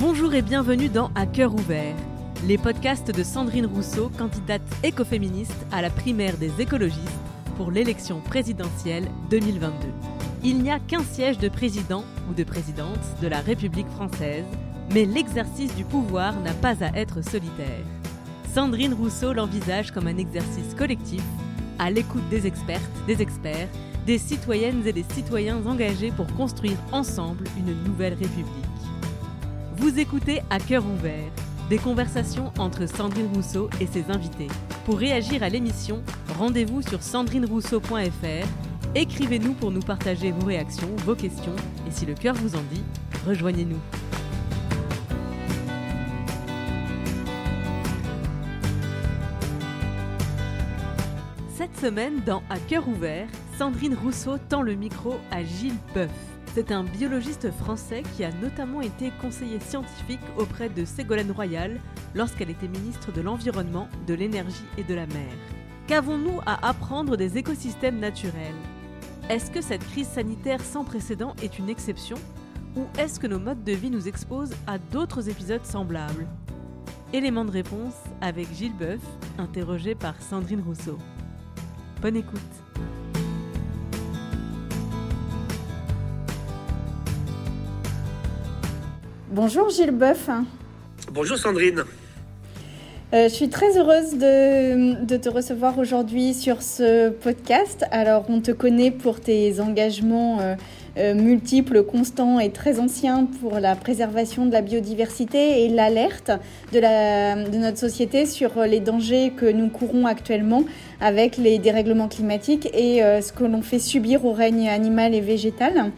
Bonjour et bienvenue dans À cœur ouvert, les podcasts de Sandrine Rousseau, candidate écoféministe à la primaire des écologistes pour l'élection présidentielle 2022. Il n'y a qu'un siège de président ou de présidente de la République française, mais l'exercice du pouvoir n'a pas à être solitaire. Sandrine Rousseau l'envisage comme un exercice collectif, à l'écoute des expertes, des experts, des citoyennes et des citoyens engagés pour construire ensemble une nouvelle République. Vous écoutez à cœur ouvert, des conversations entre Sandrine Rousseau et ses invités. Pour réagir à l'émission, rendez-vous sur sandrinerousseau.fr, écrivez-nous pour nous partager vos réactions, vos questions, et si le cœur vous en dit, rejoignez-nous. Cette semaine, dans À cœur ouvert, Sandrine Rousseau tend le micro à Gilles Boeuf. C'est un biologiste français qui a notamment été conseiller scientifique auprès de Ségolène Royal lorsqu'elle était ministre de l'Environnement, de l'Énergie et de la Mer. Qu'avons-nous à apprendre des écosystèmes naturels? Est-ce que cette crise sanitaire sans précédent est une exception? Ou est-ce que nos modes de vie nous exposent à d'autres épisodes semblables? Élément de réponse avec Gilles Boeuf, interrogé par Sandrine Rousseau. Bonne écoute. Bonjour Gilles Boeuf. Bonjour Sandrine. Euh, je suis très heureuse de, de te recevoir aujourd'hui sur ce podcast. Alors, on te connaît pour tes engagements euh, euh, multiples, constants et très anciens pour la préservation de la biodiversité et l'alerte de, la, de notre société sur les dangers que nous courons actuellement avec les dérèglements climatiques et ce que l'on fait subir au règne animal et végétal.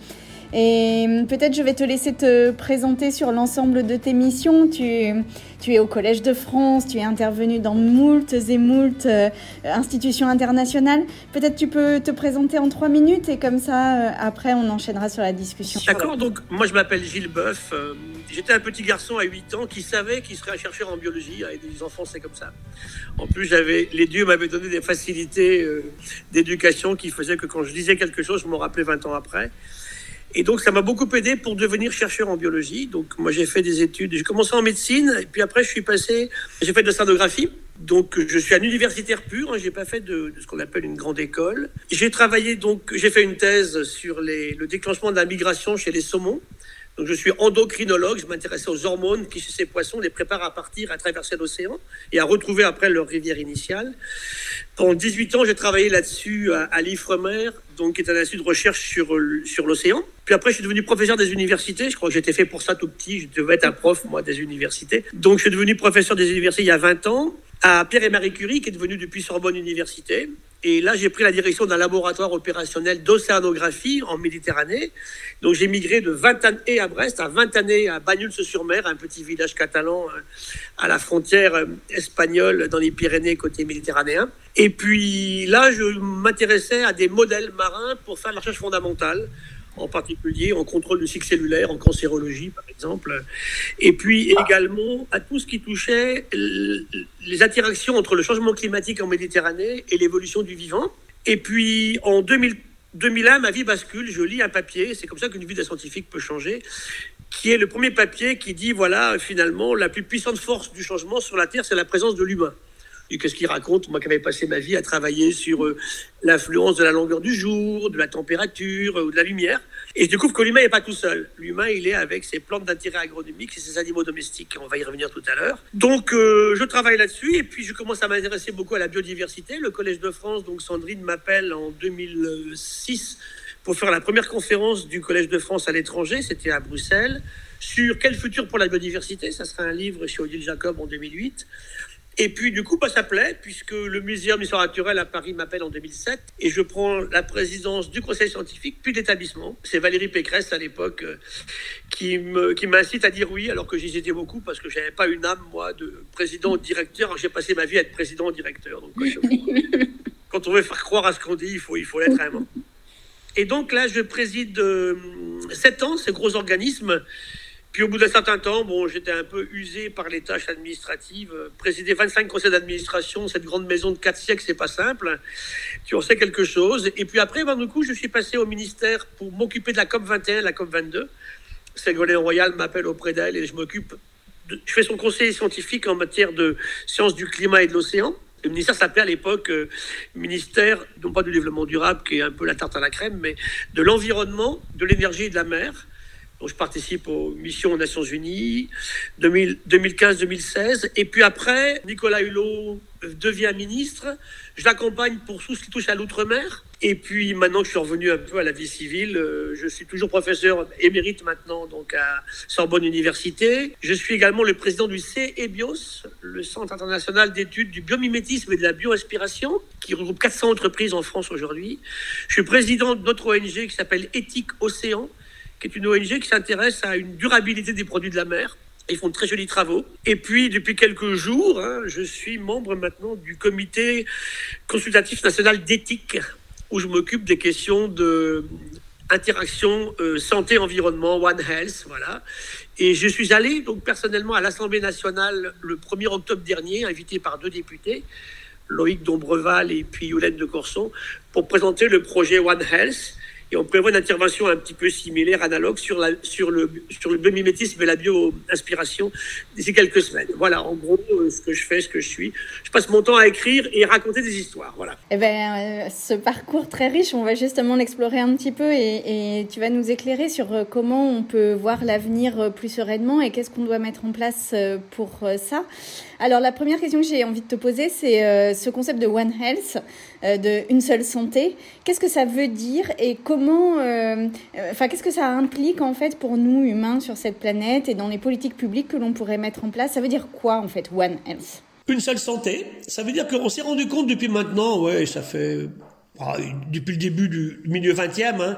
Et peut-être je vais te laisser te présenter sur l'ensemble de tes missions. Tu, es au Collège de France, tu es intervenu dans moultes et moultes euh, institutions internationales. Peut-être tu peux te présenter en trois minutes et comme ça, euh, après, on enchaînera sur la discussion. D'accord, donc moi je m'appelle Gilles Boeuf. Euh, J'étais un petit garçon à 8 ans qui savait qu'il serait un chercheur en biologie. Et des enfants, c'est comme ça. En plus, les dieux m'avaient donné des facilités euh, d'éducation qui faisaient que quand je disais quelque chose, je m'en rappelais 20 ans après. Et donc, ça m'a beaucoup aidé pour devenir chercheur en biologie. Donc, moi, j'ai fait des études. J'ai commencé en médecine, et puis après, je suis passé, j'ai fait de l'océanographie. Donc, je suis un universitaire pur. Hein, j'ai pas fait de, ce qu'on appelle une grande école. J'ai travaillé, donc, j'ai fait une thèse sur le déclenchement de la migration chez les saumons. Donc, je suis endocrinologue. Je m'intéressais aux hormones qui, chez ces poissons, les préparent à partir, à traverser l'océan et à retrouver après leur rivière initiale. Pendant 18 ans, j'ai travaillé là-dessus à, à l'IFREMER, donc qui est un institut de recherche sur, sur l'océan. Puis après, je suis devenu professeur des universités. Je crois que j'étais fait pour ça tout petit. Je devais être un prof, moi, des universités. Donc, je suis devenu professeur des universités il y a 20 ans à Pierre et Marie Curie, qui est devenu depuis Sorbonne Université. Et là, j'ai pris la direction d'un laboratoire opérationnel d'océanographie en Méditerranée. Donc, j'ai migré de 20 années à Brest, à 20 années à Bagnols-sur-Mer, un petit village catalan à la frontière espagnole dans les Pyrénées côté méditerranéen. Et puis là, je m'intéressais à des modèles marins pour faire la recherche fondamentale en particulier en contrôle du cycle cellulaire, en cancérologie par exemple, et puis également à tout ce qui touchait les interactions entre le changement climatique en Méditerranée et l'évolution du vivant. Et puis en 2000, 2001, ma vie bascule, je lis un papier, c'est comme ça qu'une vie d'un scientifique peut changer, qui est le premier papier qui dit, voilà, finalement, la plus puissante force du changement sur la Terre, c'est la présence de l'humain. Qu'est-ce qu'il raconte Moi qui avais passé ma vie à travailler sur euh, l'influence de la longueur du jour, de la température euh, ou de la lumière. Et je découvre que l'humain n'est pas tout seul. L'humain, il est avec ses plantes d'intérêt agronomique et ses animaux domestiques. On va y revenir tout à l'heure. Donc, euh, je travaille là-dessus et puis je commence à m'intéresser beaucoup à la biodiversité. Le Collège de France, donc Sandrine m'appelle en 2006 pour faire la première conférence du Collège de France à l'étranger. C'était à Bruxelles. Sur quel futur pour la biodiversité Ça sera un livre chez Odile Jacob en 2008. Et puis, du coup, bah, ça plaît, puisque le Muséum d'histoire naturelle à Paris m'appelle en 2007, et je prends la présidence du conseil scientifique, puis d'établissement. C'est Valérie Pécresse, à l'époque, euh, qui m'incite à dire oui, alors que j'hésitais beaucoup, parce que j'avais pas une âme, moi, de président ou de directeur. J'ai passé ma vie à être président ou directeur. Donc, quand on veut faire croire à ce qu'on dit, il faut, il faut l'être vraiment. Et donc, là, je préside euh, sept ans, ces gros organismes puis au bout d'un certain temps, bon, j'étais un peu usé par les tâches administratives. Présider 25 conseils d'administration, cette grande maison de 4 siècles, c'est pas simple. Tu en sais quelque chose. Et puis après, ben, du coup, je suis passé au ministère pour m'occuper de la COP 21, la COP 22. Ségolène Royal m'appelle auprès d'elle et je m'occupe, je fais son conseiller scientifique en matière de sciences du climat et de l'océan. Le ministère s'appelait à l'époque euh, ministère, non pas du développement durable, qui est un peu la tarte à la crème, mais de l'environnement, de l'énergie et de la mer. Je participe aux missions aux Nations Unies 2015-2016. Et puis après, Nicolas Hulot devient ministre. Je l'accompagne pour tout ce qui touche à l'outre-mer. Et puis maintenant que je suis revenu un peu à la vie civile, euh, je suis toujours professeur émérite maintenant donc à Sorbonne Université. Je suis également le président du CEBIOS, le Centre international d'études du biomimétisme et de la biorespiration, qui regroupe 400 entreprises en France aujourd'hui. Je suis président de notre ONG qui s'appelle Éthique Océan, qui est une ONG qui s'intéresse à une durabilité des produits de la mer. Ils font de très jolis travaux. Et puis, depuis quelques jours, hein, je suis membre maintenant du comité consultatif national d'éthique où je m'occupe des questions de interaction euh, santé-environnement, One Health, voilà. Et je suis allé donc personnellement à l'Assemblée nationale le 1er octobre dernier, invité par deux députés, Loïc Dombreval et puis Yolène de Corson, pour présenter le projet One Health et on prévoit une intervention un petit peu similaire, analogue, sur, la, sur, le, sur le biomimétisme et la bio-inspiration d'ici quelques semaines. Voilà, en gros, euh, ce que je fais, ce que je suis. Je passe mon temps à écrire et raconter des histoires. Voilà. Eh ben, euh, ce parcours très riche, on va justement l'explorer un petit peu et, tu vas nous éclairer sur euh, comment on peut voir l'avenir plus sereinement et qu'est-ce qu'on doit mettre en place pour ça. Alors, la première question que j'ai envie de te poser, c'est ce concept de One Health, de une seule santé. Qu'est-ce que ça veut dire et comment euh, euh, enfin, qu'est-ce que ça implique en fait pour nous humains sur cette planète et dans les politiques publiques que l'on pourrait mettre en place? Ça veut dire quoi en fait, One Health? Une seule santé. Ça veut dire qu'on s'est rendu compte depuis maintenant, ouais, ça fait ah, depuis le début du milieu 20e, hein,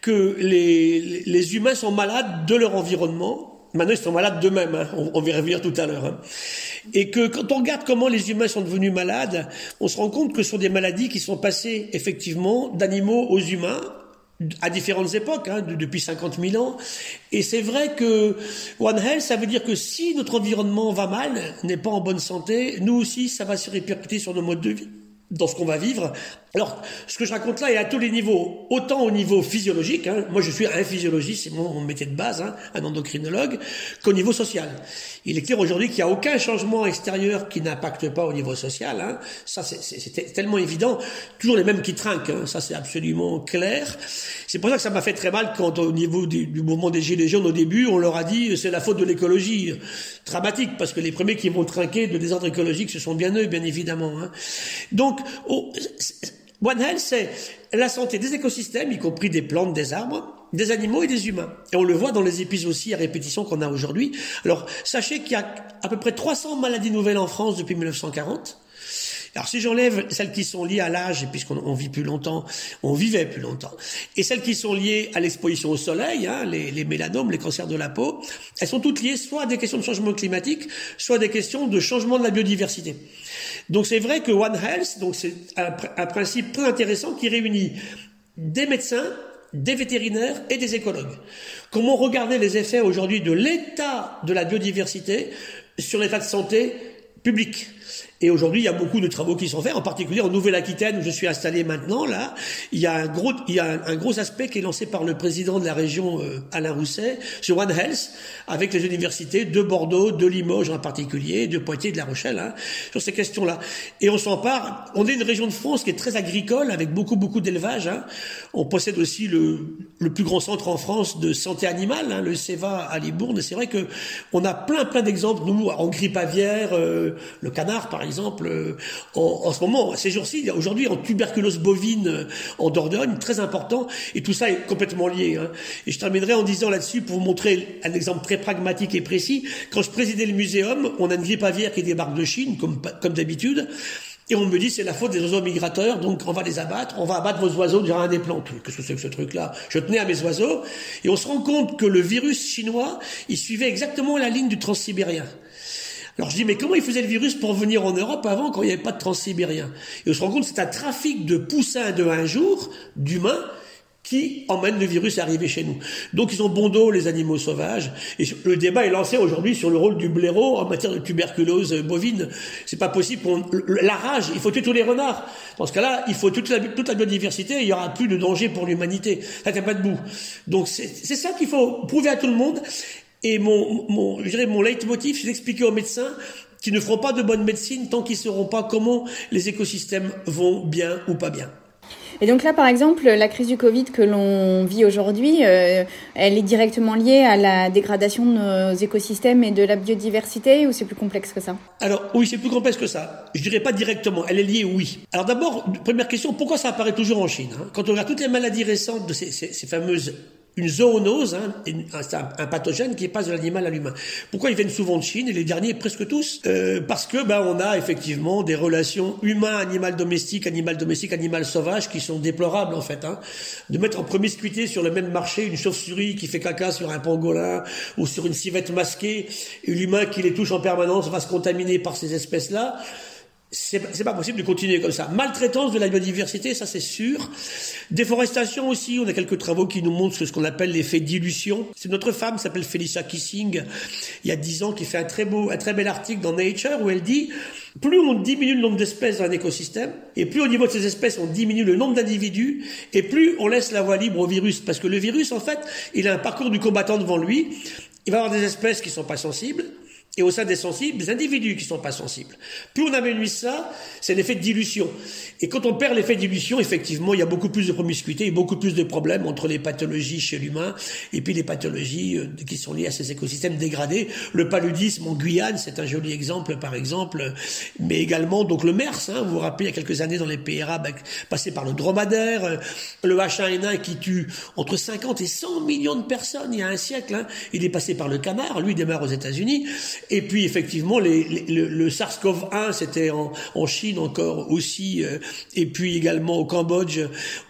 que les, les humains sont malades de leur environnement Maintenant, ils sont malades d'eux-mêmes, hein. on, va y revenir tout à l'heure. Hein. Et que quand on regarde comment les humains sont devenus malades, on se rend compte que ce sont des maladies qui sont passées effectivement d'animaux aux humains, à différentes époques, hein, depuis 50 000 ans. Et c'est vrai que One Health, ça veut dire que si notre environnement va mal, n'est pas en bonne santé, nous aussi, ça va se répercuter sur nos modes de vie dans ce qu'on va vivre. Alors, ce que je raconte là est à tous les niveaux, autant au niveau physiologique, hein, moi je suis un physiologiste, c'est mon, métier de base, hein, un endocrinologue, qu'au niveau social. Il est clair aujourd'hui qu'il n'y a aucun changement extérieur qui n'impacte pas au niveau social. Hein. Ça, c'est tellement évident. Toujours les mêmes qui trinquent, hein. ça c'est absolument clair. C'est pour ça que ça m'a fait très mal quand au niveau du, mouvement des Gilets jaunes au début, on leur a dit c'est la faute de l'écologie. Dramatique, parce que les premiers qui vont trinquer de désordre écologique, ce sont bien eux, bien évidemment. Hein. Donc, oh, One Health, c'est la santé des écosystèmes, y compris des plantes, des arbres, des animaux et des humains. Et on le voit dans les épisodes aussi à répétition qu'on a aujourd'hui. Alors, sachez qu'il y a à peu près 300 maladies nouvelles en France depuis 1940. Alors si j'enlève celles qui sont liées à l'âge, puisqu'on vit plus longtemps, on vivait plus longtemps, et celles qui sont liées à l'exposition au soleil, hein, les, les, mélanomes, les cancers de la peau, elles sont toutes liées soit à des questions de changement climatique, soit à des questions de changement de la biodiversité. Donc c'est vrai que One Health, donc c'est un, un principe peu intéressant qui réunit des médecins, des vétérinaires et des écologues. Comment regarder les effets aujourd'hui de l'état de la biodiversité sur l'état de santé public? Et aujourd'hui, il y a beaucoup de travaux qui sont faits, en particulier en Nouvelle-Aquitaine où je suis installé maintenant. Là, il y a un gros, il y a un, gros aspect qui est lancé par le président de la région euh, Alain Rousset sur One Health, avec les universités de Bordeaux, de Limoges en particulier, de Poitiers, de La Rochelle, hein, sur ces questions-là. Et on s'empare. On est une région de France qui est très agricole, avec beaucoup beaucoup d'élevage. Hein. On possède aussi le, plus grand centre en France de santé animale, hein, le CEVA à Libourne. C'est vrai que on a plein plein d'exemples. Nous, en grippe aviaire, euh, le canard par exemple exemple, euh, en, ce moment, ces jours-ci, aujourd'hui, en tuberculose bovine euh, en Dordogne, très important, et tout ça est complètement lié. Hein. Et je terminerai en disant là-dessus, pour vous montrer un exemple très pragmatique et précis, quand je présidais le muséum, on a une grippe aviaire qui débarque de Chine, comme, d'habitude, et on me dit c'est la faute des oiseaux migrateurs, donc on va les abattre, on va abattre vos oiseaux du un des plantes. Qu'est-ce que c'est que ce truc-là? Je tenais à mes oiseaux, et on se rend compte que le virus chinois, il suivait exactement la ligne du transsibérien. Alors je dis, mais comment il faisait le virus pour venir en Europe avant quand il n'y avait pas de transsibérien Et on se rend compte c'est un trafic de poussins de un jour, d'humains, qui emmène le virus à arriver chez nous. Donc ils ont bon dos les animaux sauvages. Et le débat est lancé aujourd'hui sur le rôle du blaireau en matière de tuberculose bovine. C'est pas possible. Pour la rage, il faut tuer tous les renards. Dans ce cas-là, il faut toute la, biodiversité. Et il y aura plus de danger pour l'humanité. Ça tient pas debout. Donc c'est ça qu'il faut prouver à tout le monde. Et mon, mon, je dirais mon leitmotiv, c'est d'expliquer aux médecins qui ne feront pas de bonne médecine tant qu'ils ne sauront pas comment les écosystèmes vont bien ou pas bien. Et donc là, par exemple, la crise du Covid que l'on vit aujourd'hui, euh, elle est directement liée à la dégradation de nos écosystèmes et de la biodiversité ou c'est plus complexe que ça? Alors oui, c'est plus complexe que ça. Je dirais pas directement, elle est liée, oui. Alors d'abord, première question, pourquoi ça apparaît toujours en Chine hein? Quand on regarde toutes les maladies récentes de ces, ces, ces fameuses une zoonose, hein, un, pathogène qui passe de l'animal à l'humain. Pourquoi ils viennent souvent de Chine et les derniers presque tous? Euh, Parce que ben on a effectivement des relations humain-animal domestique, animal domestique, animal sauvage qui sont déplorables en fait. Hein. De mettre en promiscuité sur le même marché une chauve-souris qui fait caca sur un pangolin ou sur une civette masquée, et l'humain qui les touche en permanence va se contaminer par ces espèces-là c'est pas possible de continuer comme ça. Maltraitance de la biodiversité, ça c'est sûr. Déforestation aussi, on a quelques travaux qui nous montrent ce qu'on appelle l'effet dilution. C'est notre femme, s'appelle Felicia Kissing, il y a dix ans, qui fait un très beau, un très bel article dans Nature où elle dit plus on diminue le nombre d'espèces dans un écosystème, et plus au niveau de ces espèces on diminue le nombre d'individus, et plus on laisse la voie libre au virus. Parce que le virus, en fait, il a un parcours du combattant devant lui. Il va avoir des espèces qui sont pas sensibles, et au sein des sensibles, des individus qui sont pas sensibles. Plus on amenuise ça, c'est l'effet de dilution. Et quand on perd l'effet de dilution, effectivement, il y a beaucoup plus de promiscuité et beaucoup plus de problèmes entre les pathologies chez l'humain et puis les pathologies euh, qui sont liées à ces écosystèmes dégradés. Le paludisme en Guyane, c'est un joli exemple, par exemple, mais également donc le MERS. Hein, vous vous rappelez, il y a quelques années dans les pays arabes, passé par le dromadaire, euh, le H1N1 qui tue entre 50 et 100 millions de personnes il y a un siècle. Hein, il est passé par le canard, lui démarre aux États-Unis. Et puis effectivement, le, SARS-CoV-1, c'était en, Chine encore aussi, euh, et puis également au Cambodge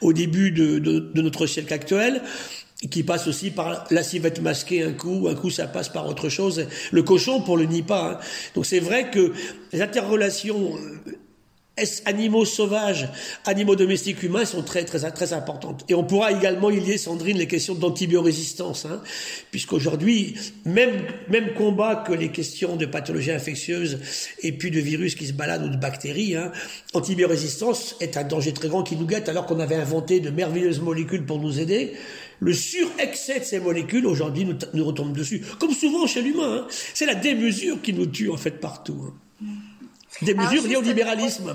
au début de, de, notre siècle actuel qui passe aussi par la civette masquée un coup, un coup ça passe par autre chose. Le cochon pour le pas. Hein. Donc c'est vrai que les interrelations animaux sauvages, animaux domestiques humains sont très très très importantes. Et on pourra également y lier, Sandrine, les questions d'antibiorésistance, hein, puisqu'aujourd'hui, même même combat que les questions de pathologies infectieuses et puis de virus qui se baladent ou de bactéries. Hein, antibiorésistance est un danger très grand qui nous guette alors qu'on avait inventé de merveilleuses molécules pour nous aider. Le surexcès de ces molécules aujourd'hui nous, nous retombe dessus, comme souvent chez l'humain. Hein. C'est la démesure qui nous tue en fait partout. Des mesures liées au libéralisme.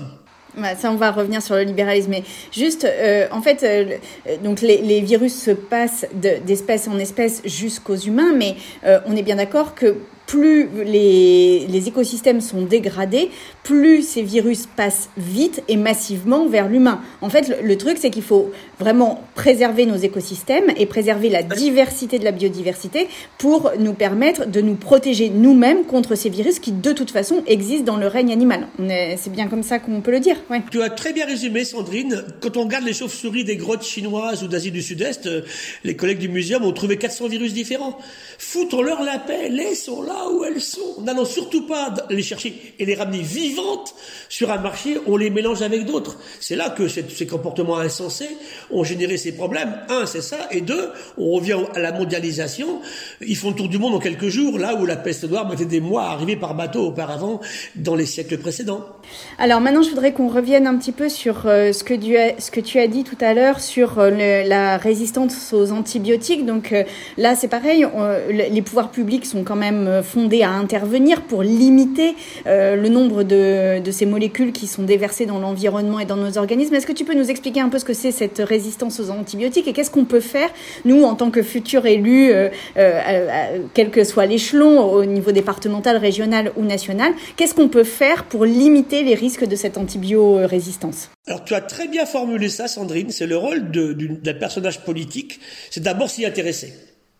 Bah, ça, on va revenir sur le libéralisme. Mais juste, euh, en fait, euh, donc les, les, virus se passent d'espèce en espèce jusqu'aux humains, mais euh, on est bien d'accord que plus les, les, écosystèmes sont dégradés, plus ces virus passent vite et massivement vers l'humain. En fait, le, truc, c'est qu'il faut vraiment préserver nos écosystèmes et préserver la diversité de la biodiversité pour nous permettre de nous protéger nous-mêmes contre ces virus qui, de toute façon, existent dans le règne animal. C'est bien comme ça qu'on peut le dire. Ouais. Tu as très bien résumé, Sandrine. Quand on regarde les chauves-souris des grottes chinoises ou d'Asie du Sud-Est, euh, les collègues du muséum ont trouvé 400 virus différents. Foutons-leur la paix, laissons-la où elles sont. N'allons surtout pas les chercher et les ramener vivantes sur un marché, on les mélange avec d'autres. C'est là que ces comportements insensés ont généré ces problèmes. Un, c'est ça. Et deux, on revient à la mondialisation. Ils font le tour du monde en quelques jours, là où la peste noire mettait des mois à arriver par bateau auparavant dans les siècles précédents. Alors maintenant, je voudrais qu'on revienne un petit peu sur euh, ce, que tu as, dit tout à l'heure sur euh, la résistance aux antibiotiques. Donc euh, là, c'est pareil, les pouvoirs publics sont quand même fondés à intervenir pour limiter le nombre de, ces molécules qui sont déversées dans l'environnement et dans nos organismes. Est-ce que tu peux nous expliquer un peu ce que c'est cette résistance aux antibiotiques et qu'est-ce qu'on peut faire, nous, en tant que futurs élus, quel que soit l'échelon, au niveau départemental, régional ou national, qu'est-ce qu'on peut faire pour limiter les risques de cette antibiorésistance? Alors tu as très bien formulé ça, Sandrine. C'est le rôle d'un personnage politique. C'est d'abord s'y intéresser.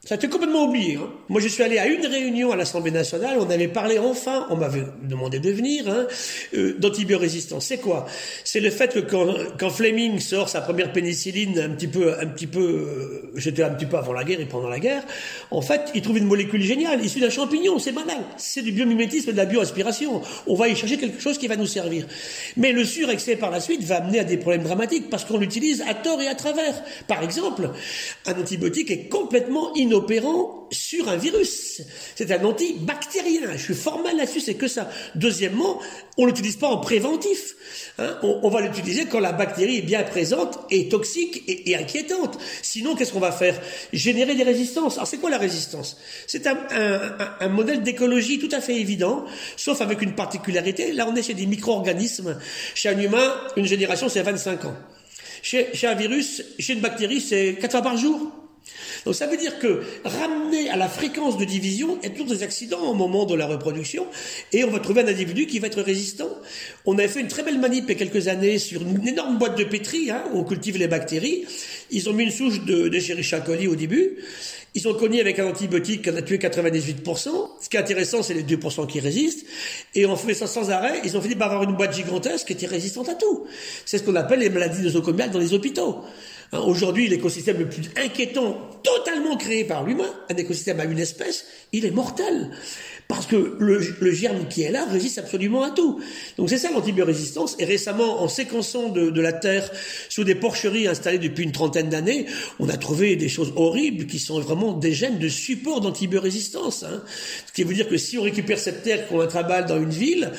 Ça a été complètement oublié. Hein. Moi, je suis allé à une réunion à l'Assemblée nationale. On avait parlé enfin, on m'avait demandé de venir, hein, euh, d'antibiorésistance. C'est quoi? C'est le fait que quand, Fleming sort sa première pénicilline, un petit peu, un petit peu, euh, j'étais un petit peu avant la guerre et pendant la guerre. En fait, il trouve une molécule géniale issue d'un champignon. C'est banal. C'est du biomimétisme de la bioaspiration. On va y chercher quelque chose qui va nous servir. Mais le surexcès par la suite va amener à des problèmes dramatiques parce qu'on l'utilise à tort et à travers. Par exemple, un antibiotique est complètement inutile opérant sur un virus. C'est un antibactérien. Je suis formel là-dessus, c'est que ça. Deuxièmement, on l'utilise pas en préventif. Hein. on, va l'utiliser quand la bactérie est bien présente et toxique et, inquiétante. Sinon, qu'est-ce qu'on va faire? Générer des résistances. Alors, c'est quoi la résistance? C'est un, un, modèle d'écologie tout à fait évident, sauf avec une particularité. Là, on est chez des micro-organismes. Chez un humain, une génération, c'est 25 ans. Chez, chez un virus, chez une bactérie, c'est 4 fois par jour. Donc ça veut dire que ramener à la fréquence de division, il y a toujours des accidents au moment de la reproduction, et on va trouver un individu qui va être résistant. On avait fait une très belle manip il y a quelques années sur une énorme boîte de pétri, hein, où on cultive les bactéries. Ils ont mis une souche de d'Escherichia coli au début. Ils ont cogné avec un antibiotique qui en a tué 98%. Ce qui est intéressant, c'est les 2% qui résistent. Et en fait ça sans arrêt, ils ont fini par avoir une boîte gigantesque qui était résistante à tout. C'est ce qu'on appelle les maladies nosocomiales dans les hôpitaux. Hein, aujourd'hui, l'écosystème le plus inquiétant, totalement créé par l'humain, un écosystème à une espèce, il est mortel. Parce que le, germe qui est là résiste absolument à tout. Donc c'est ça l'antibiorésistance. Et récemment, en séquençant de, la Terre sous des porcheries installées depuis une trentaine d'années, on a trouvé des choses horribles qui sont vraiment des gènes de support d'antibiorésistance. Hein. Ce qui veut dire que si on récupère cette Terre qu'on travaille dans une ville,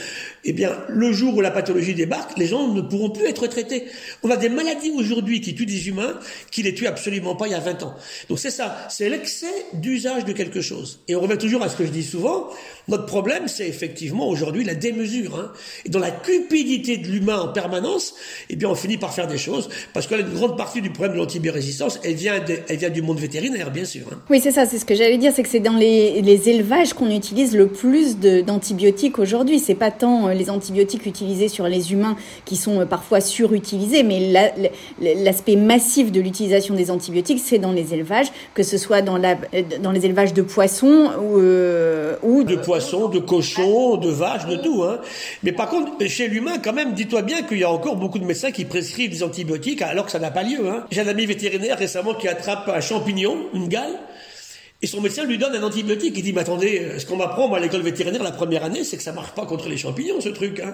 eh bien, le jour où la pathologie débarque, les gens ne pourront plus être traités. On a des maladies aujourd'hui qui tuent des humains qui les tuent absolument pas il y a 20 ans. Donc c'est ça, c'est l'excès d'usage de quelque chose. Et on revient toujours à ce que je dis souvent, notre problème, c'est effectivement aujourd'hui la démesure. Hein. Et dans la cupidité de l'humain en permanence, eh bien, on finit par faire des choses. Parce que une grande partie du problème de l'antibiorésistance, elle vient, elle vient du monde vétérinaire, bien sûr. Hein. Oui, c'est ça. C'est ce que j'allais dire, c'est que c'est dans les, élevages qu'on utilise le plus d'antibiotiques aujourd'hui. C'est pas tant euh, les antibiotiques utilisés sur les humains qui sont euh, parfois surutilisés, mais l'aspect massif de l'utilisation des antibiotiques, c'est dans les élevages, que ce soit dans, euh, les élevages de poissons ou, ou de poissons, de cochons, de vaches, de tout. Hein. Mais par contre, chez l'humain, quand même, dis-toi bien qu'il y a encore beaucoup de médecins qui prescrivent des antibiotiques alors que ça n'a pas lieu. Hein. J'ai un ami vétérinaire récemment qui attrape un champignon, une gale, et son médecin lui donne un antibiotique. Il dit, mais attendez, euh, ce qu'on m'apprend, moi, à l'école vétérinaire, la première année, c'est que ça marche pas contre les champignons, ce truc. Hein.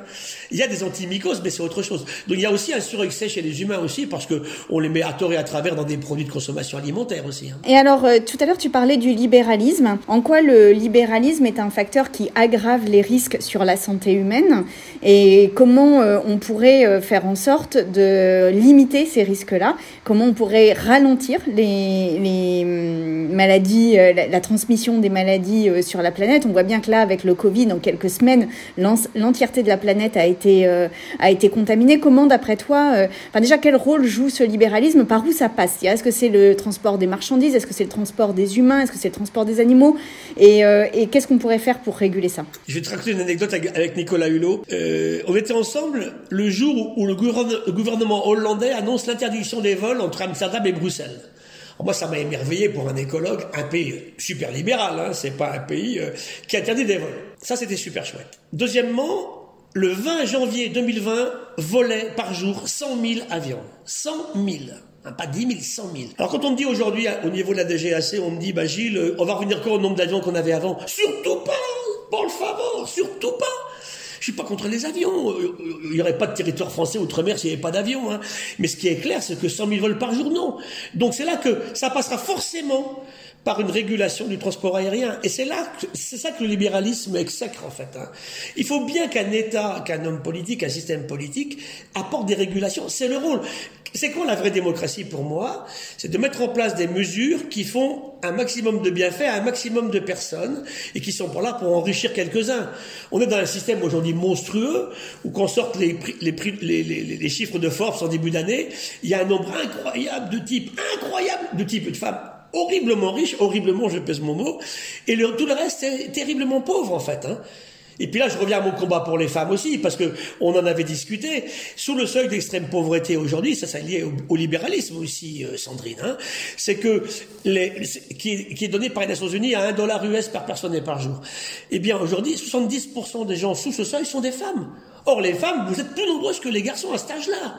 Il y a des antimycoses, mais c'est autre chose. Donc il y a aussi un surexcès chez les humains aussi, parce que on les met à tort et à travers dans des produits de consommation alimentaire aussi. Hein. Et alors, euh, tout à l'heure, tu parlais du libéralisme. En quoi le libéralisme est un facteur qui aggrave les risques sur la santé humaine? Et comment euh, on pourrait faire en sorte de limiter ces risques-là? Comment on pourrait ralentir les, hum, maladies euh, la, transmission des maladies euh, sur la planète. On voit bien que là, avec le Covid, en quelques semaines, l'entièreté de la planète a été, euh, a été contaminée. Comment, d'après toi, enfin déjà, quel rôle joue ce libéralisme? Par où ça passe? Est-ce que c'est le transport des marchandises? Est-ce que c'est le transport des humains? Est-ce que c'est le transport des animaux? Et, et qu'est-ce qu'on pourrait faire pour réguler ça? Je vais te raconter une anecdote avec Nicolas Hulot. on était ensemble le jour où le gouvernement hollandais annonce l'interdiction des vols entre Amsterdam et Bruxelles. Moi, ça m'a émerveillé pour un écologue, un pays super libéral, hein, c'est pas un pays euh, qui interdit des vols. Ça, c'était super chouette. Deuxièmement, le 20 janvier 2020, volait par jour 100 000 avions. 100 000 hein, pas 10 000, 100 000. Alors quand on me dit aujourd'hui, au niveau de la DGAC, on me dit, bah Gilles, euh, on va revenir encore au nombre d'avions qu'on avait avant? Surtout pas, pour le favor, surtout pas. Je suis pas contre les avions. Euh, il n'y aurait pas de territoire français outre-mer s'il n'y avait pas d'avions. Hein. Mais ce qui est clair, c'est que 100 000 vols par jour, non. Donc c'est là que ça passera forcément par une régulation du transport aérien. Et c'est là, c'est ça que le libéralisme exècre en fait. Hein. Il faut bien qu'un État, qu'un homme politique, un système politique apporte des régulations. C'est le rôle. C'est quoi la vraie démocratie pour moi? C'est de mettre en place des mesures qui font un maximum de bienfaits à un maximum de personnes et qui sont pour là pour enrichir quelques-uns. On est dans un système aujourd'hui monstrueux où qu'on sorte les, les, chiffres de Forbes en début d'année, il y a un nombre incroyable de types, incroyable de types de femmes horriblement riches, horriblement, je pèse mon mot, et tout le reste est terriblement pauvre en fait. Hein. Et puis là, je reviens à mon combat pour les femmes aussi, parce que on en avait discuté. Sous le seuil d'extrême pauvreté aujourd'hui, ça, c'est lié au, libéralisme aussi, euh, Sandrine. Hein, c'est que les, qui, est, qui, est, donné par les Nations Unies à un dollar US par personne et par jour. Eh bien, aujourd'hui, 70% des gens sous ce seuil sont des femmes. Or, les femmes, vous êtes plus nombreuses que les garçons à cet âge-là.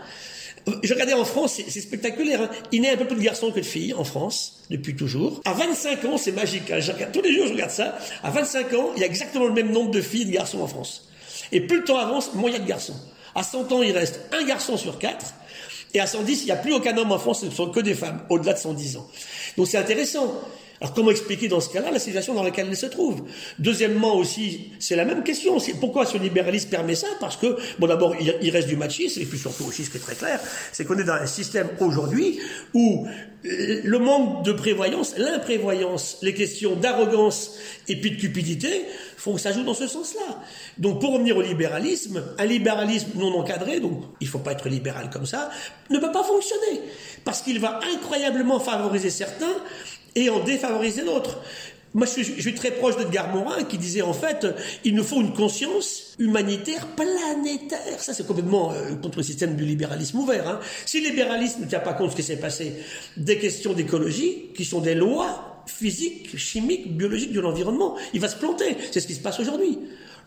Je regardais en France, c'est spectaculaire. Hein. Il a un peu plus de garçons que de filles en France, depuis toujours. À 25 ans, c'est magique. Hein. Tous les jours, je regarde ça. À 25 ans, il y a exactement le même nombre de filles et de garçons en France. Et plus le temps avance, moins il y a de garçons. À 100 ans, il reste un garçon sur quatre. Et à 110, il n'y a plus aucun homme en France, ce ne sont que des femmes, au-delà de 110 ans. Donc c'est intéressant. Alors comment expliquer dans ce cas-là la situation dans laquelle elle se trouve? Deuxièmement aussi, c'est la même question. Pourquoi ce libéralisme permet ça? Parce que, bon d'abord, il, reste du machisme, et puis surtout aussi, ce qui est très clair, c'est qu'on est dans un système aujourd'hui où le manque de prévoyance, l'imprévoyance, les questions d'arrogance et puis de cupidité font que ça joue dans ce sens-là. Donc pour revenir au libéralisme, un libéralisme non encadré, donc il ne faut pas être libéral comme ça, ne peut pas fonctionner. Parce qu'il va incroyablement favoriser certains et en défavoriser d'autres. Moi, je suis, très proche d'Edgar Morin qui disait en fait, il nous faut une conscience humanitaire planétaire. Ça, c'est complètement euh, contre le système du libéralisme ouvert. Hein. Si le libéralisme ne tient pas compte de ce qui s'est passé, des questions d'écologie, qui sont des lois physiques, chimiques, biologiques de l'environnement, il va se planter. C'est ce qui se passe aujourd'hui.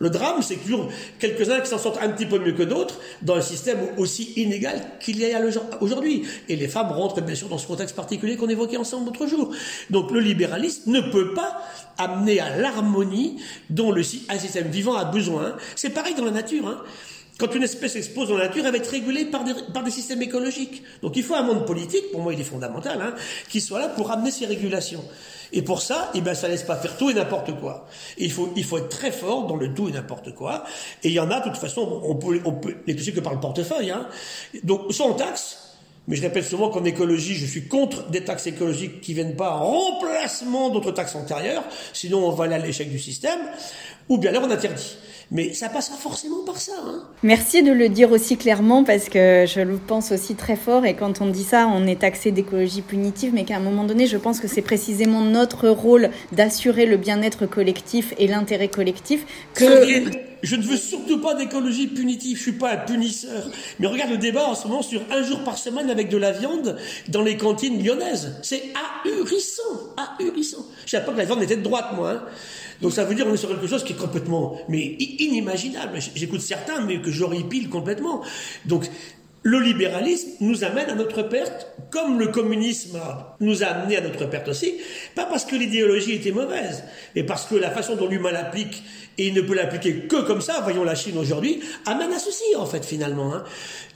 Le drame, c'est toujours quelques-uns qui s'en sortent un petit peu mieux que d'autres dans un système aussi inégal qu'il y a aujourd'hui. Et les femmes rentrent bien sûr dans ce contexte particulier qu'on évoquait ensemble l'autre jour. Donc le libéralisme ne peut pas amener à l'harmonie dont un système vivant a besoin. C'est pareil dans la nature. Hein. Quand une espèce expose dans la nature, elle va être régulée par des, systèmes écologiques. Donc il faut un monde politique, pour moi il est fondamental, hein, qui soit là pour amener ces régulations. Et pour ça, eh ben, ça laisse pas faire tout et n'importe quoi. il faut, il faut être très fort dans le tout et n'importe quoi. Et il y en a, de toute façon, on peut, on peut les toucher que par le portefeuille. Hein. Donc, soit on taxe, mais je répète souvent qu'en écologie, je suis contre des taxes écologiques qui viennent pas en remplacement d'autres taxes antérieures, sinon on va aller à l'échec du système, ou bien alors on interdit. Mais ça passe forcément par ça. Hein. Merci de le dire aussi clairement parce que je le pense aussi très fort. Et quand on dit ça, on est taxé d'écologie punitive, mais qu'à un moment donné, je pense que c'est précisément notre rôle d'assurer le bien-être collectif et l'intérêt collectif que. Je ne veux surtout pas d'écologie punitive, je suis pas un punisseur. Mais regarde le débat en ce moment sur un jour par semaine avec de la viande dans les cantines lyonnaises. C'est ahurissant, ahurissant. Je savais pas que la viande était de droite, moi. Hein. Donc ça veut dire qu'on est sur quelque chose qui est complètement inimaginable. J'écoute certains, mais que j'horripile complètement. Donc le libéralisme nous amène à notre perte, comme le communisme nous a amené à notre perte aussi, pas parce que l'idéologie était mauvaise, mais parce que la façon dont l'humain l'applique, et il ne peut l'appliquer que comme ça, voyons la Chine aujourd'hui, amène à ceci en fait finalement. Hein.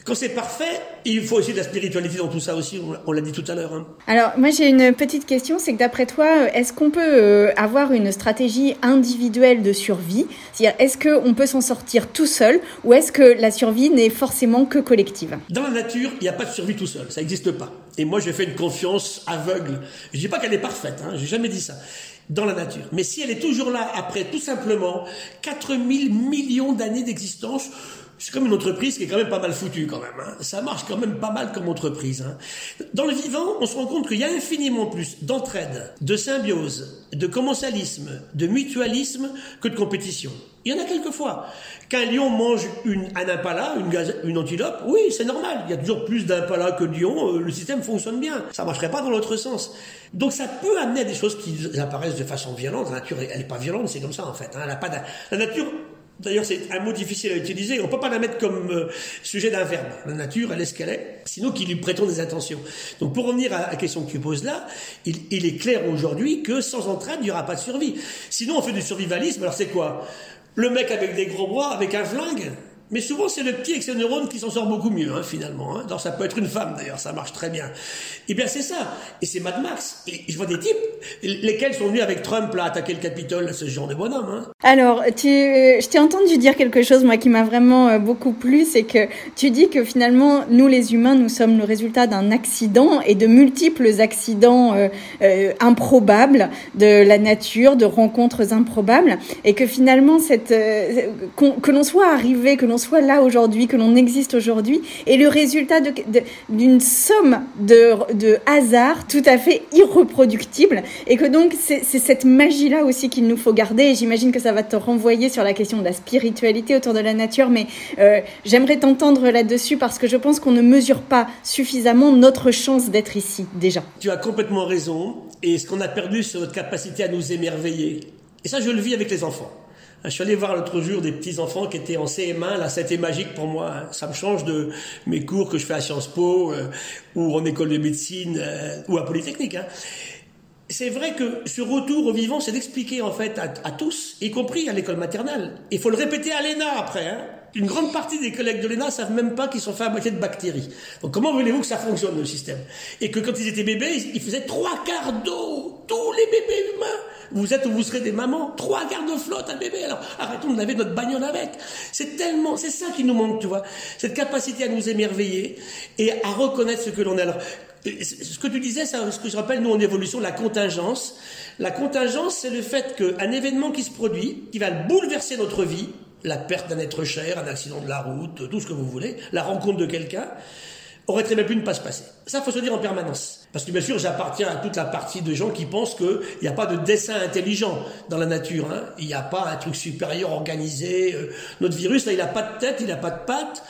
Quand c'est parfait, il faut aussi de la spiritualité dans tout ça aussi, on l'a dit tout à l'heure. Hein. Alors, moi j'ai une petite question, c'est que d'après toi, est-ce qu'on peut euh, avoir une stratégie individuelle de survie? C'est-à-dire, est-ce qu'on peut s'en sortir tout seul ou est-ce que la survie n'est forcément que collective? Dans la nature, il n'y a pas de survie tout seul, ça n'existe pas. Et moi j'ai fait une confiance aveugle. Je dis pas qu'elle est parfaite, hein, j'ai jamais dit ça dans la nature. Mais si elle est toujours là après tout simplement 4000 millions d'années d'existence, c'est comme une entreprise qui est quand même pas mal foutue quand même. Hein. Ça marche quand même pas mal comme entreprise. Hein. Dans le vivant, on se rend compte qu'il y a infiniment plus d'entraide, de symbiose, de commensalisme, de mutualisme que de compétition. Il y en a quelquefois. Qu'un lion mange une, un impala, une, antilope, oui, c'est normal. Il y a toujours plus d'impala que de lions. Euh, le système fonctionne bien. Ça marcherait pas dans l'autre sens. Donc ça peut amener à des choses qui apparaissent de façon violente. La nature, elle n'est pas violente, c'est comme ça en fait. Hein. Elle a pas la nature D'ailleurs, c'est un mot difficile à utiliser. On peut pas la mettre comme euh, sujet d'un verbe. La nature, elle est ce qu'elle est, sinon qu'il lui prêtons des attentions. Donc, pour revenir à la question que tu poses là, il, il est clair aujourd'hui que sans entraide, il n'y aura pas de survie. Sinon, on fait du survivalisme. Alors, c'est quoi? Le mec avec des gros bras, avec un flingue? Mais souvent, c'est le petit avec ses qui s'en sort beaucoup mieux, hein, finalement. Hein. ça peut être une femme, d'ailleurs, ça marche très bien. Eh bien, c'est ça. Et c'est Mad Max. Et je vois des types, lesquels sont venus avec Trump, là, attaquer le Capitole, ce genre de bonhomme. Hein. Alors, tu, euh, je t'ai entendu dire quelque chose, moi, qui m'a vraiment euh, beaucoup plu, c'est que tu dis que finalement, nous, les humains, nous sommes le résultat d'un accident et de multiples accidents euh, improbables de la nature, de rencontres improbables, et que finalement, cette, que l'on soit arrivé, que l'on soit là aujourd'hui, que l'on existe aujourd'hui, est le résultat d'une somme de, de hasards tout à fait irreproductible, et que donc c'est cette magie-là aussi qu'il nous faut garder. Et j'imagine que ça va te renvoyer sur la question de la spiritualité autour de la nature, mais euh, j'aimerais t'entendre là-dessus parce que je pense qu'on ne mesure pas suffisamment notre chance d'être ici déjà. Tu as complètement raison, et ce qu'on a perdu, c'est notre capacité à nous émerveiller. Et ça, je le vis avec les enfants. Je suis allé voir l'autre jour des petits enfants qui étaient en CM1. Là, c'était magique pour moi. Ça me change de mes cours que je fais à Sciences Po euh, ou en école de médecine euh, ou à Polytechnique. Hein. C'est vrai que ce retour au vivant, c'est d'expliquer en fait à, tous, y compris à l'école maternelle. Il faut le répéter à l'ENA après. Hein. Une grande partie des collègues de l'ENA savent même pas qu'ils sont faits à moitié de bactéries. Donc comment voulez-vous que ça fonctionne le système? Et que quand ils étaient bébés, ils faisaient trois quarts d'eau. Tous les bébés humains vous êtes ou vous serez des mamans, trois quarts de flotte un bébé. Alors arrêtons de laver notre bagnole avec. C'est tellement, c'est ça qui nous manque, tu vois. Cette capacité à nous émerveiller et à reconnaître ce que l'on est. Alors, ce que tu disais, ça, ce que je rappelle, nous, en évolution, la contingence. La contingence, c'est le fait qu'un événement qui se produit, qui va bouleverser notre vie, la perte d'un être cher, un accident de la route, tout ce que vous voulez, la rencontre de quelqu'un, aurait très bien pu ne pas se passer. Ça, faut se dire en permanence. Parce que bien sûr, j'appartiens à toute la partie de gens qui pensent qu'il n'y a pas de dessin intelligent dans la nature. Hein. Il n'y a pas un truc supérieur organisé. Euh. Notre virus, là, il n'a pas de tête, il n'a pas de patte,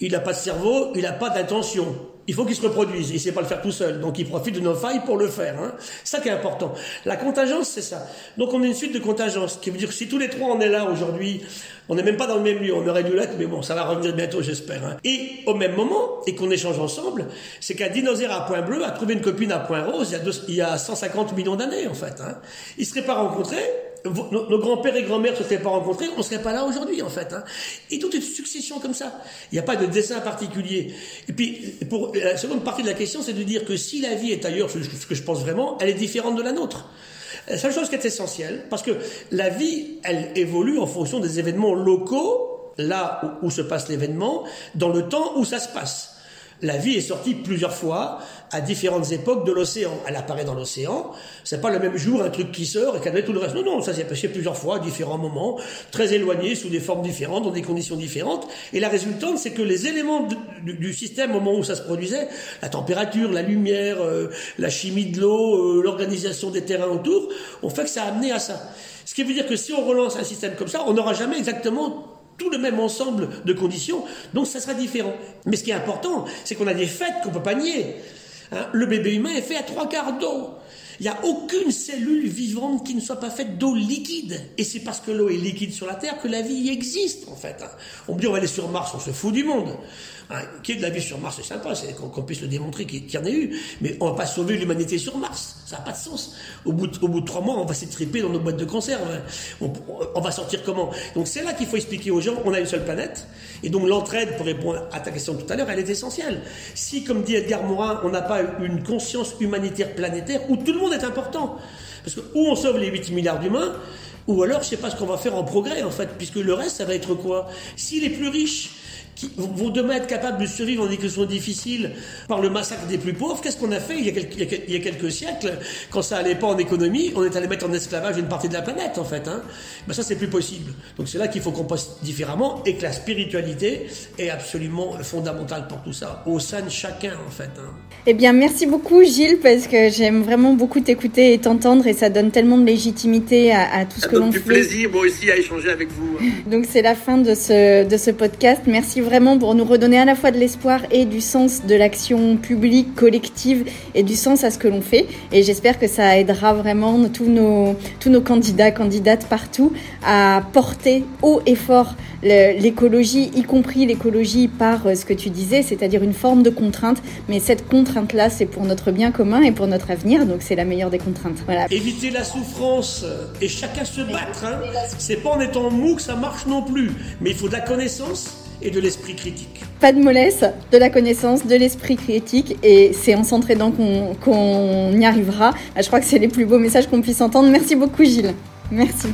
il n'a pas de cerveau, il n'a pas d'intention il faut qu'il se reproduise. Il ne sait pas le faire tout seul. Donc il profite de nos failles pour le faire. Hein. Ça qui est important. La contingence, c'est ça. Donc on a une suite de contingences. Qui veut dire que si tous les trois on est là aujourd'hui, on n'est même pas dans le même lieu. On aurait dû l'être, mais bon, ça va revenir bientôt, j'espère. Hein. Et au même moment, et qu'on échange ensemble, c'est qu'un dinosaure à point bleu a trouvé une copine à point rose il y a, 150 millions d'années, en fait. Hein. Ils ne seraient pas rencontrés nos, grands-pères et grand-mères ne se seraient pas rencontrés, on serait pas là aujourd'hui en fait. Hein. Et toute une succession comme ça. Il n'y a pas de dessin particulier. Et puis, pour la seconde partie de la question, c'est de dire que si la vie est ailleurs, ce que je pense vraiment, elle est différente de la nôtre. La seule chose qui est essentielle, parce que la vie, elle évolue en fonction des événements locaux, là où se passe l'événement, dans le temps où ça se passe. La vie est sortie plusieurs fois à différentes époques de l'océan. Elle apparaît dans l'océan. C'est pas le même jour un truc qui sort et qu'elle tout le reste. Non, non, ça s'est passé plusieurs fois à différents moments, très éloignés, sous des formes différentes, dans des conditions différentes. Et la résultante, c'est que les éléments du, système au moment où ça se produisait, la température, la lumière, euh, la chimie de l'eau, euh, l'organisation des terrains autour, ont fait que ça a amené à ça. Ce qui veut dire que si on relance un système comme ça, on n'aura jamais exactement tout le même ensemble de conditions, donc ça sera différent. Mais ce qui est important, c'est qu'on a des faits qu'on peut pas nier. Hein, le bébé humain est fait à trois quarts d'eau. Il n'y a aucune cellule vivante qui ne soit pas faite d'eau liquide. Et c'est parce que l'eau est liquide sur la Terre que la vie existe, en fait. Hein. On dit, on va aller sur Mars, on se fout du monde. Hein, qu'il y ait de la vie sur Mars, c'est sympa, c'est qu'on puisse le démontrer qu'il y en ait eu. Mais on va pas sauver l'humanité sur Mars. Ça n'a pas de sens. Au bout de, au bout de trois mois, on va s'étriper dans nos boîtes de conserve. On, va sortir comment? Donc c'est là qu'il faut expliquer aux gens, on a une seule planète. Et donc l'entraide, pour répondre à ta question tout à l'heure, elle est essentielle. Si, comme dit Edgar Morin, on n'a pas une conscience humanitaire planétaire où tout le monde est important, parce que où on sauve les 8 milliards d'humains, ou alors je sais pas ce qu'on va faire en progrès en fait, puisque le reste ça va être quoi? Si les plus riches qui vont demain être capables de survivre dans des conditions difficiles par le massacre des plus pauvres. Qu'est-ce qu'on a fait il y a, quelques, il y a, quelques, siècles, quand ça allait pas en économie, on est allé mettre en esclavage une partie de la planète, en fait. Hein. Ben ça, c'est plus possible. Donc c'est là qu'il faut qu'on passe différemment et que la spiritualité est absolument fondamentale pour tout ça, au sein de chacun, en fait. Hein. Eh bien, merci beaucoup, Gilles, parce que j'aime vraiment beaucoup t'écouter et t'entendre et ça donne tellement de légitimité à, tout ce que l'on fait. du plaisir, moi aussi, à échanger avec vous. Hein. Donc c'est la fin de ce, de ce podcast. Merci vraiment pour nous redonner à la fois de l'espoir et du sens de l'action publique, collective et du sens à ce que l'on fait. Et j'espère que ça aidera vraiment tous nos, tous nos candidats, candidates partout à porter haut et fort l'écologie, y compris l'écologie par euh, ce que tu disais, c'est-à-dire une forme de contrainte. Mais cette contrainte-là, c'est pour notre bien commun et pour notre avenir, donc c'est la meilleure des contraintes. Voilà. Éviter la souffrance et chacun se battre. Hein. C'est pas en étant mou que ça marche non plus, mais il faut de la connaissance et de l'esprit critique. Pas de mollesse, de la connaissance, de l'esprit critique, et c'est en s'entraînant qu'on y arrivera. Je crois que c'est les plus beaux messages qu'on puisse entendre. Merci beaucoup Gilles. Merci.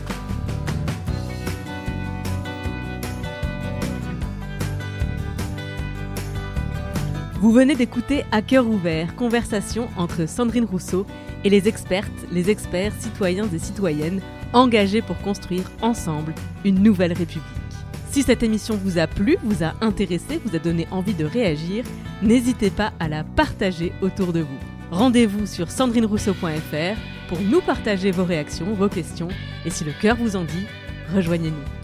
Vous venez d'écouter À cœur ouvert, conversation entre Sandrine Rousseau et les expertes, les experts, citoyens et citoyennes engagés pour construire ensemble une nouvelle République. Si cette émission vous a plu, vous a intéressé, vous a donné envie de réagir, n'hésitez pas à la partager autour de vous. Rendez-vous sur sandrinerousseau.fr pour nous partager vos réactions, vos questions, et si le cœur vous en dit, rejoignez-nous.